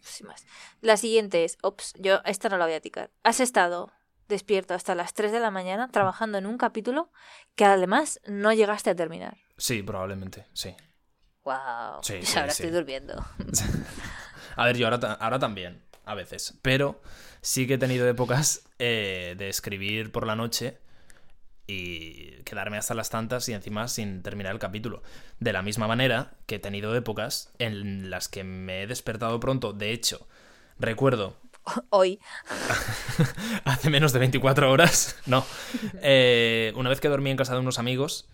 Sin más. La siguiente es, ops, yo esta no la voy a ticar. Has estado despierto hasta las 3 de la mañana trabajando en un capítulo que además no llegaste a terminar. Sí, probablemente, sí. Wow. Sí, Pues sí, ahora sí. estoy durmiendo. A ver, yo ahora, ahora también, a veces. Pero sí que he tenido épocas eh, de escribir por la noche y quedarme hasta las tantas y encima sin terminar el capítulo. De la misma manera que he tenido épocas en las que me he despertado pronto. De hecho, recuerdo Hoy. hace menos de 24 horas, no. Eh, una vez que dormí en casa de unos amigos,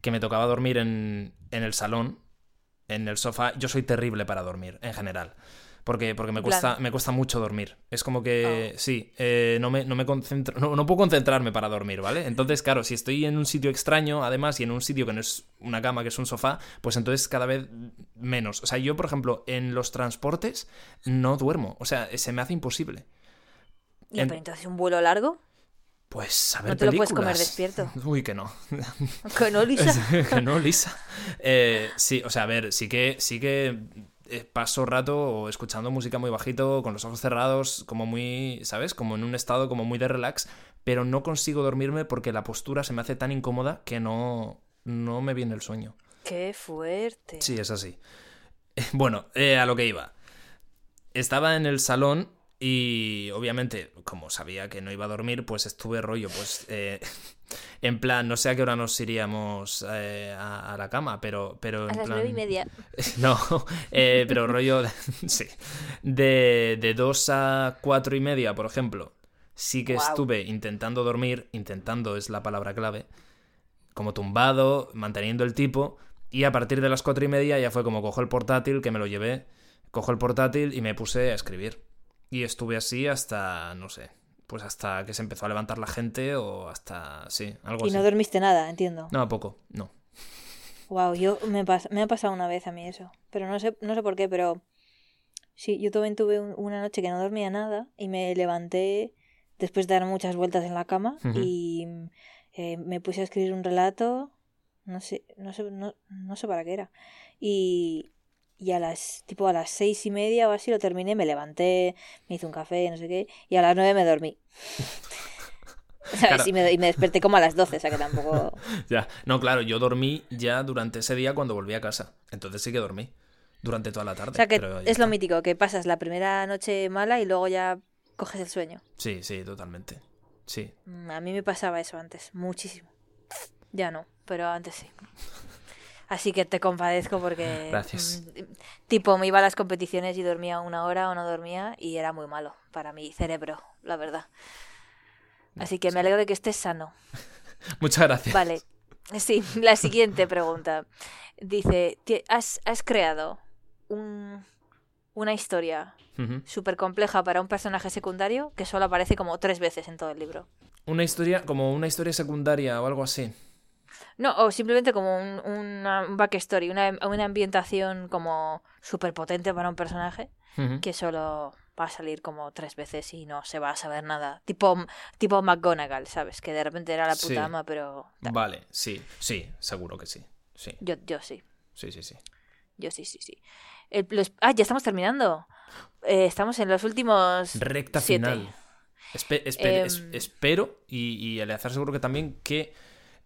que me tocaba dormir en, en el salón, en el sofá, yo soy terrible para dormir, en general. Porque, porque me, Plan. cuesta, me cuesta mucho dormir. Es como que, sí, eh, no, me, no me concentro, no, no puedo concentrarme para dormir, ¿vale? Entonces, claro, si estoy en un sitio extraño, además, y en un sitio que no es una cama, que es un sofá, pues entonces cada vez menos. O sea, yo, por ejemplo, en los transportes no duermo. O sea, se me hace imposible. Ya, En- pero entonces un vuelo largo. Pues a ver No te lo puedes comer despierto. Uy, que no. Que no, Lisa. que no, Lisa. Eh, sí, o sea, a ver, sí que, sí que paso rato escuchando música muy bajito, con los ojos cerrados, como muy, ¿sabes? Como en un estado como muy de relax, pero no consigo dormirme porque la postura se me hace tan incómoda que no, no me viene el sueño. Qué fuerte. Sí, es así. Bueno, eh, a lo que iba. Estaba en el salón y obviamente, como sabía que no iba a dormir, pues estuve rollo, pues eh, en plan, no sé a qué hora nos iríamos eh, a, a la cama, pero, pero A en las nueve y media. No, eh, pero rollo, sí, de, de dos a cuatro y media, por ejemplo, sí que estuve intentando dormir, intentando es la palabra clave, como tumbado, manteniendo el tipo, y a partir de las cuatro y media ya fue como cojo el portátil, que me lo llevé, cojo el portátil y me puse a escribir. Y estuve así hasta, no sé, pues hasta que se empezó a levantar la gente o hasta, sí, algo Y así. no dormiste nada, entiendo. No, poco, no. Wow, yo me, pas- me ha pasado una vez a mí eso. Pero no sé, no sé por qué, pero sí, yo también tuve un- una noche que no dormía nada y me levanté después de dar muchas vueltas en la cama y eh, me puse a escribir un relato. No sé, no sé, no, no sé para qué era. Y, y a las tipo a las seis y media o así lo terminé, me levanté, me hice un café, no sé qué, y a las nueve me dormí. ¿Sabes? Claro. Y, me, y me desperté como a las doce, o sea que tampoco... Ya. No, claro, yo dormí ya durante ese día cuando volví a casa. Entonces sí que dormí. Durante toda la tarde. O sea que pero es lo mítico, que pasas la primera noche mala y luego ya coges el sueño. Sí, sí, totalmente. Sí. Mm, A mí me pasaba eso antes, muchísimo. Ya no, pero antes sí. Así que te compadezco porque... Gracias. mm, Tipo, me iba a las competiciones y dormía una hora o no dormía y era muy malo para mi cerebro, la verdad. Así que me alegro de que estés sano. Muchas gracias. Vale. Sí, la siguiente pregunta. Dice, "Ti- ¿has, has creado un- una historia Ujú. súper compleja para un personaje secundario que solo aparece como tres veces en todo el libro? Una historia, como una historia secundaria o algo así. No, o simplemente como un, una, un backstory, una, una ambientación como súper potente para un personaje que solo va a salir como tres veces y no se va a saber nada. Tipo, tipo McGonagall, ¿sabes? Que de repente era la puta Sí. ama, pero... tal. Vale, sí, sí, seguro que sí. Sí, Yo, yo sí, sí, sí, sí. yo sí, sí, sí. El- los- ah, ya estamos terminando. Eh, estamos en los últimos... Recta siete. final. Espe- espe- es- Em. espero, y, y Eleazar seguro que también, que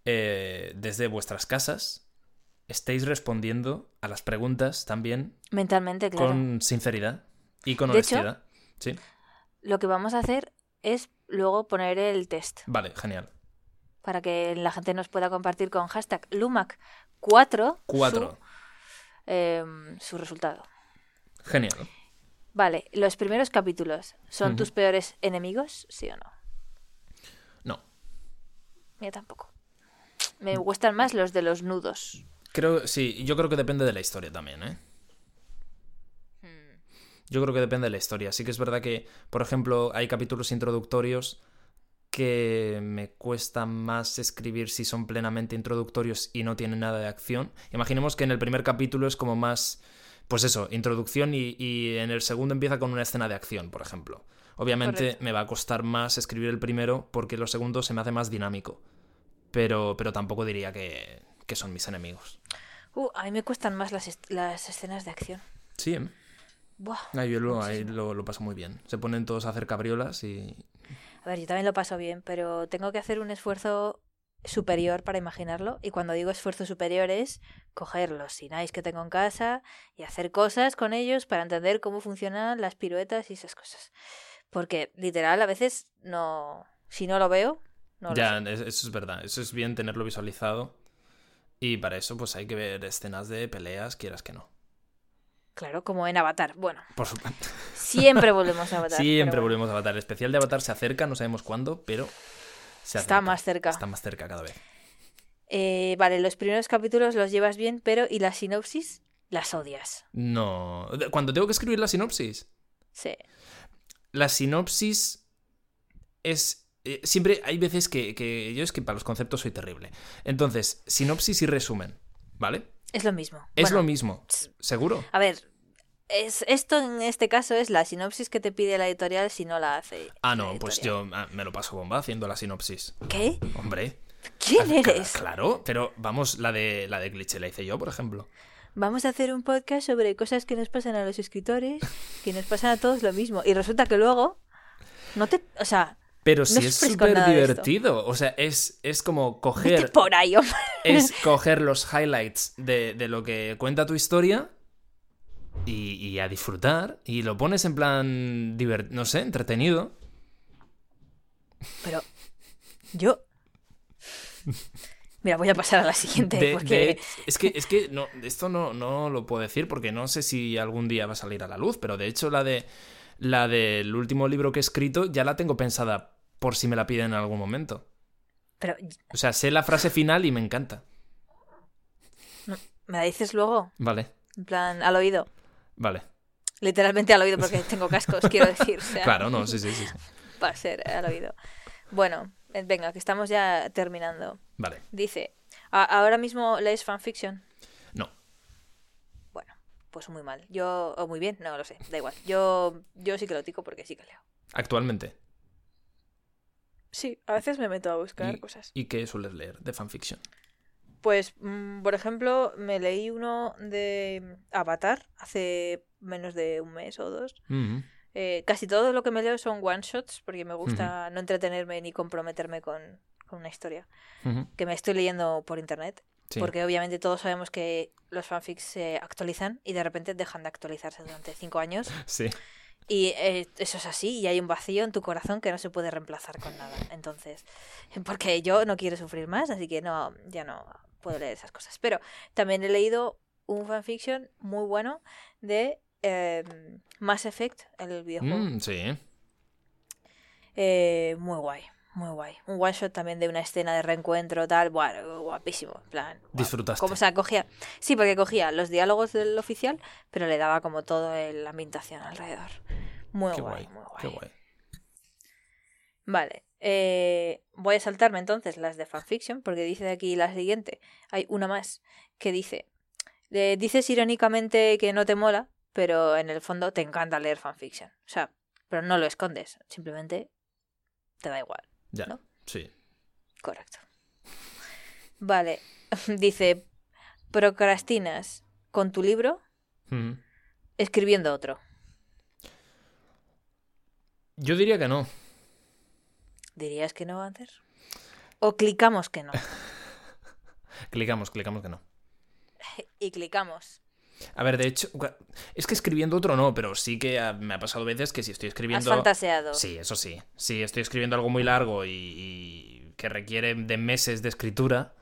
eh, desde vuestras casas estéis respondiendo a las preguntas también Mentalmente, claro. con sinceridad y con De hecho- honestidad. Sí, Lo que vamos a hacer es luego poner el test vale, genial. para que la gente nos pueda compartir con hashtag Lumac4 Cuatro. Su, em, su resultado. Genial. Vale, los primeros capítulos, ¿son tus peores enemigos? ¿Sí o no? No. Mira, tampoco. Me gustan más los de los nudos. Creo, sí, yo creo que depende de la historia también, ¿eh? Hmm. Yo creo que depende de la historia. Sí que es verdad que, por ejemplo, hay capítulos introductorios que me cuesta más escribir si son plenamente introductorios y no tienen nada de acción. Imaginemos que en el primer capítulo es como más, pues eso, introducción y, y en el segundo empieza con una escena de acción, por ejemplo. Obviamente Correcto. me va a costar más escribir el primero porque los segundos se me hace más dinámico. Pero, pero tampoco diría que, que son mis enemigos. Uh, a mí me cuestan más las, las escenas de acción. Sí, ¿eh? Buah. Ahí yo lo, ahí lo, lo paso muy bien. Se ponen todos a hacer cabriolas y... A ver, yo también lo paso bien, pero tengo que hacer un esfuerzo superior para imaginarlo. Y cuando digo esfuerzo superior es coger los sinais que tengo en casa y hacer cosas con ellos para entender cómo funcionan las piruetas y esas cosas. Porque literal a veces no... Si no lo veo, no ya, eso es verdad. Eso es bien tenerlo visualizado. Y para eso pues hay que ver escenas de peleas, quieras que no. Claro, como en Avatar. Bueno, Por supuesto. siempre volvemos a Avatar. Siempre bueno, volvemos a Avatar. El especial de Avatar se acerca, no sabemos cuándo, pero se Está más cerca. Está más cerca cada vez. Eh, vale, los primeros capítulos los llevas bien, pero ¿y la sinopsis? Las odias. No. Cuando tengo que escribir la sinopsis, Sí. la sinopsis es... eh, siempre hay veces que, que yo es que para los conceptos soy terrible. Entonces, sinopsis y resumen, ¿vale? Es lo mismo. Es Bueno, lo mismo, ¿seguro? A ver, es, esto en este caso es la sinopsis que te pide la editorial si no la hace. Ah, no, pues yo ah, me lo paso bomba haciendo la sinopsis. ¿Qué? Hombre. ¿Quién eres? Claro, pero vamos, la de la de Glitch la hice yo, por ejemplo. Vamos a hacer un podcast sobre cosas que nos pasan a los escritores, que nos pasan a todos lo mismo. Y resulta que luego. No te. O sea, Pero No sí es súper divertido. O sea, es, es como vete coger. por ahí, hombre. Es coger los highlights de, de lo que cuenta tu historia. Y, y a disfrutar. Y lo pones en plan. divert- no sé, entretenido. Pero. Yo. Mira, voy a pasar a la siguiente. De- porque... de- es que, es que no, esto no, no lo puedo decir porque no sé si algún día va a salir a la luz, pero de hecho la de la del último libro que he escrito ya la tengo pensada por si me la piden en algún momento. Pero, O sea, sé la frase final y me encanta. ¿me la dices luego? Vale, En plan, al oído. vale. Literalmente al oído porque tengo cascos, quiero decir. o sea, Claro, no, sí, sí, sí. Va a ser al oído. Bueno, eh, venga, que estamos ya terminando. Vale, Dice, "¿A- ¿ahora mismo lees fanfiction? no. Pues muy mal. Yo, o muy bien, no lo sé, da igual. Yo, yo sí que lo tico porque sí que leo. Actualmente. Sí, a veces me meto a buscar ¿Y, cosas. ¿Y qué sueles leer de fanfiction? Pues, mm, por ejemplo, me leí uno de Avatar hace menos de un mes o dos. Ujú. Eh, casi todo lo que me leo son one shots porque me gusta no entretenerme ni comprometerme con, con una historia Ujú. que me estoy leyendo por internet. Sí. Porque obviamente todos sabemos que los fanfics se actualizan y de repente dejan de actualizarse durante cinco años. Sí. Y eh, eso es así, y hay un vacío en tu corazón que no se puede reemplazar con nada. Entonces, porque yo no quiero sufrir más, así que no, ya no puedo leer esas cosas. Pero también he leído un fanfiction muy bueno de eh, Mass Effect, el videojuego. Mm, sí. Eh, muy guay, muy guay. Un one shot también de una escena de reencuentro, tal, bueno, guapísimo. En plan, guau. Disfrutaste. Como, o sea, cogía. Sí, porque cogía los diálogos del oficial, pero le daba como todo el- la ambientación alrededor. Muy Qué guay, guay, muy guay. qué guay. Vale. eh, voy a saltarme entonces las de fanfiction, porque dice de aquí la siguiente. Hay una más que dice. eh, dices irónicamente que no te mola, pero en el fondo te encanta leer fanfiction. O sea, pero no lo escondes, simplemente te da igual. Ya. ¿no? Sí. Correcto. Vale. Dice, procrastinas con tu libro Ujú. escribiendo otro. Yo diría que no. ¿Dirías que no va a hacer? O clicamos que no. Clicamos, clicamos que no. Y clicamos. A ver, de hecho, es que escribiendo otro no, pero sí que ah, me ha pasado veces que si estoy Has escribiendo... fantaseado. Sí, eso sí. Si estoy escribiendo algo muy largo y, y que requiere de meses de escritura...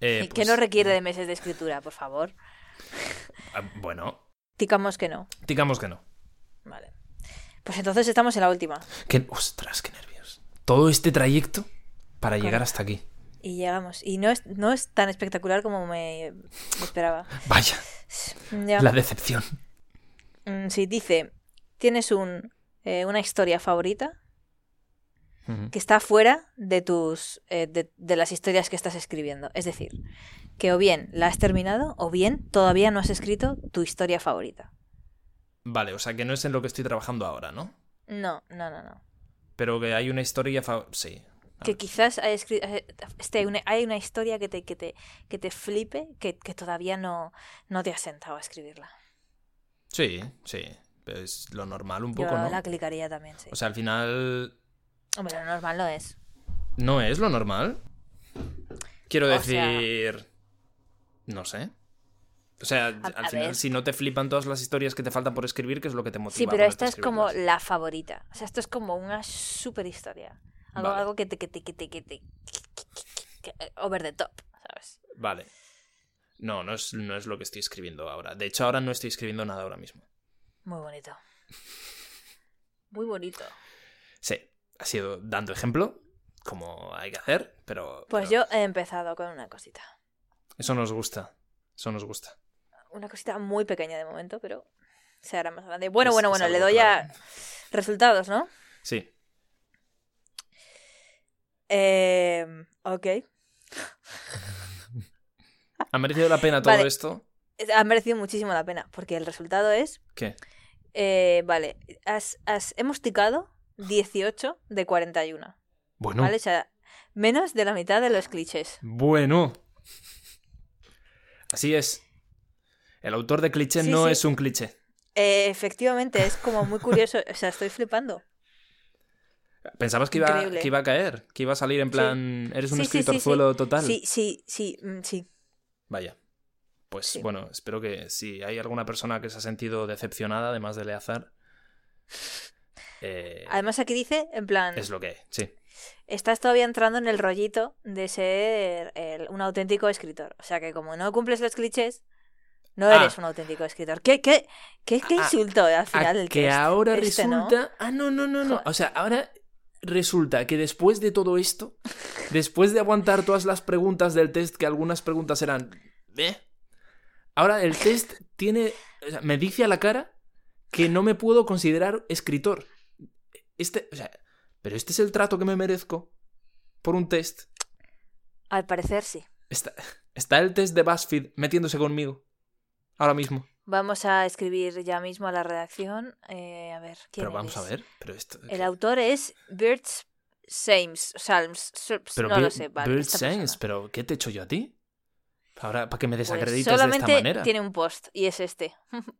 eh, que pues, no requiere de meses de escritura, por favor. ah, Bueno, Ticamos que no. digamos que no. Vale. Pues entonces estamos en la última. Que, ostras, qué nervios. Todo este trayecto para llegar hasta aquí. Y llegamos. Y no es, no es tan espectacular como me, esperaba. Vaya, Ya. la decepción. Mm, Sí, dice, tienes un, eh, una historia favorita que está fuera de tus eh, de, de las historias que estás escribiendo. Es decir, que o bien la has terminado o bien todavía no has escrito tu historia favorita. Vale, o sea que no es en lo que estoy trabajando ahora, ¿no? No, no, no, no. Pero que hay una historia... fa- Sí. Que quizás hay, eh, este, una- hay una historia que te, que te, que te flipe que, que todavía no, no te has sentado a escribirla. Sí, sí. Es lo normal un Yo poco, ¿no? la clicaría también, sí. O sea, al final... Hombre, lo normal no es. ¿No es lo normal? Quiero O sea- decir... No sé. O sea, al a final, ver. si no te flipan todas las historias que te faltan por escribir, ¿qué es lo que te motiva? Sí, pero esta es como la favorita. O sea, esto es como una super historia. Algo, Vale. algo que te, que te, que te, que te- que- que- over the top, ¿sabes? Vale. No, no es, no es lo que estoy escribiendo ahora. De hecho, ahora no estoy escribiendo nada ahora mismo. Muy bonito. Muy bonito. Sí, ha sido dando ejemplo, como hay que hacer, pero... Pues pero yo he empezado con una cosita. Eso nos gusta. Eso nos gusta. Una cosita muy pequeña de momento, pero se hará más grande. Bueno, Es- bueno, bueno, le doy claro. ya resultados, ¿no? Sí. Eh, ok. ¿Ha merecido la pena todo Vale. esto? Ha merecido muchísimo la pena, porque el resultado es ¿Qué? Eh, vale, has, has- hemos ticado 18 de 41. Bueno. ¿Vale? O sea, menos de la mitad de los clichés. Bueno. Así es. El autor de cliché Sí, no sí. es un cliché. Eh, efectivamente, es como muy curioso. O sea, estoy flipando. Pensabas que iba, que iba a caer, que iba a salir en plan, eres un Sí, escritorzuelo total. Sí, sí, sí, mm, sí. Vaya. Pues bueno, espero que si hay alguna persona que se ha sentido decepcionada, además de Leazar, eh, Además, aquí dice, en plan, es lo que sí. estás todavía entrando en el rollito de ser el- un auténtico escritor. O sea, que como no cumples los clichés, no Ah. eres un auténtico escritor. ¿Qué, qué, qué, qué Ah, insulto al A final del que test? ahora Este, ¿no? resulta. Ah, no, no, no, no. Joder. O sea, ahora resulta que después de todo esto, después de aguantar todas las preguntas del test, que algunas preguntas eran. ¿Eh? Ahora el test tiene. o sea, me dice a la cara que no me puedo considerar escritor. Este. O sea, pero este es el trato que me merezco por un test. Al parecer sí. Está, está el test de BuzzFeed metiéndose conmigo. Ahora mismo. Vamos a escribir ya mismo a la redacción. eh, a ver, ¿quién Pero vamos a ver. Pero esto. El autor es Birds Sames, Salms, Surps, Pero no Bir- lo sé, vale. Sainz, persona. pero ¿qué te he hecho yo a ti? Ahora, ¿para que me Pues desacredites de esta solamente manera? tiene un post y es este.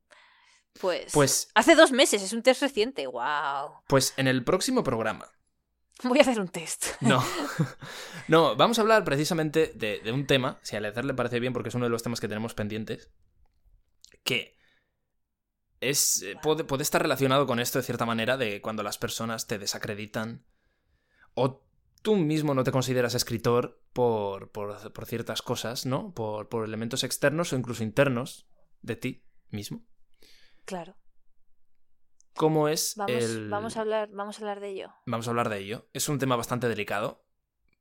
pues, Pues, hace dos meses, es un test reciente. ¡Wow! pues en el próximo programa. Voy a hacer un test. No. no, vamos a hablar precisamente de, de un tema, si a Eleazar le parece bien, porque es uno de los temas que tenemos pendientes, que es, eh, puede, puede estar relacionado con esto de cierta manera, de cuando las personas te desacreditan o tú mismo no te consideras escritor por, por, por ciertas cosas, ¿no? Por, por elementos externos o incluso internos de ti mismo. Claro. ¿Cómo es Vamos, el... vamos, a hablar, vamos a hablar de ello. Vamos a hablar de ello. Es un tema bastante delicado.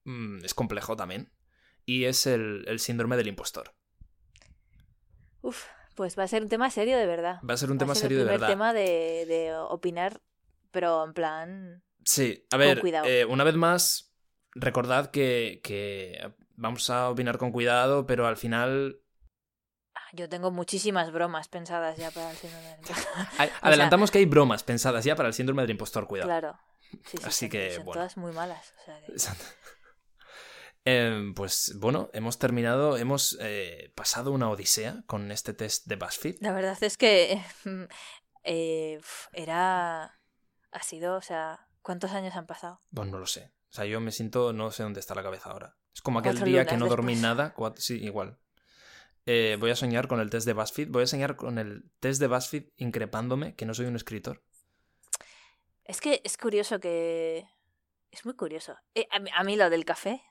mm, Es complejo también. Y es el, el síndrome del impostor. Uf, pues va a ser un tema serio de verdad. Va a ser un tema va a ser serio de verdad. tema de, de opinar, pero en plan... Sí, a ver, cuidado. eh, una vez más, recordad que, que vamos a opinar con cuidado, pero al final ah, Yo tengo muchísimas bromas pensadas ya para el síndrome del impostor. adelantamos que hay bromas pensadas ya para el síndrome del impostor, cuidado. Claro. Sí, sí, Así son- que, son bueno. todas muy malas. o sea que- Em, pues bueno, hemos terminado, hemos eh, pasado una odisea con este test de BuzzFeed. La verdad es que eh, era... Ha sido, o sea... ¿Cuántos años han pasado? Pues no lo sé. O sea, yo me siento, no sé dónde está la cabeza ahora. Es como aquel día que no dormí nada. Sí, igual. Eh, voy a soñar con el test de BuzzFeed. Voy a soñar con el test de BuzzFeed increpándome que no soy un escritor. Es que es curioso que... Es muy curioso. A mí lo del café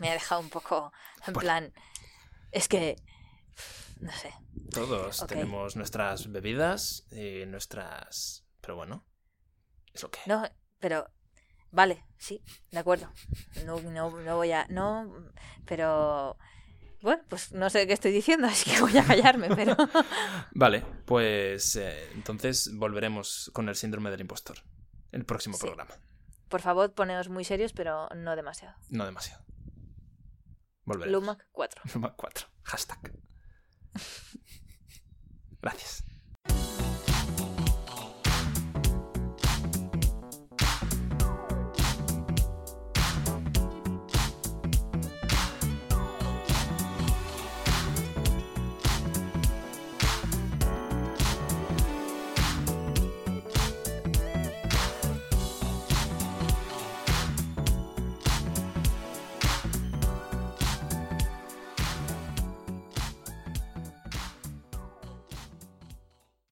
me ha dejado un poco... En Bueno. plan... Es que... No sé. Todos tenemos nuestras bebidas y nuestras... Pero bueno, es lo que... No, pero... Vale, sí, de acuerdo. No, no, no voy a... No, pero... Bueno, pues no sé qué estoy diciendo, así que voy a callarme, pero... Vale, pues eh, entonces volveremos con el síndrome del impostor. El próximo Sí. programa. Por favor, poneos muy serios, pero no demasiado. No demasiado. Volveremos. Lumac 4. Lumac 4. Hashtag. Gracias.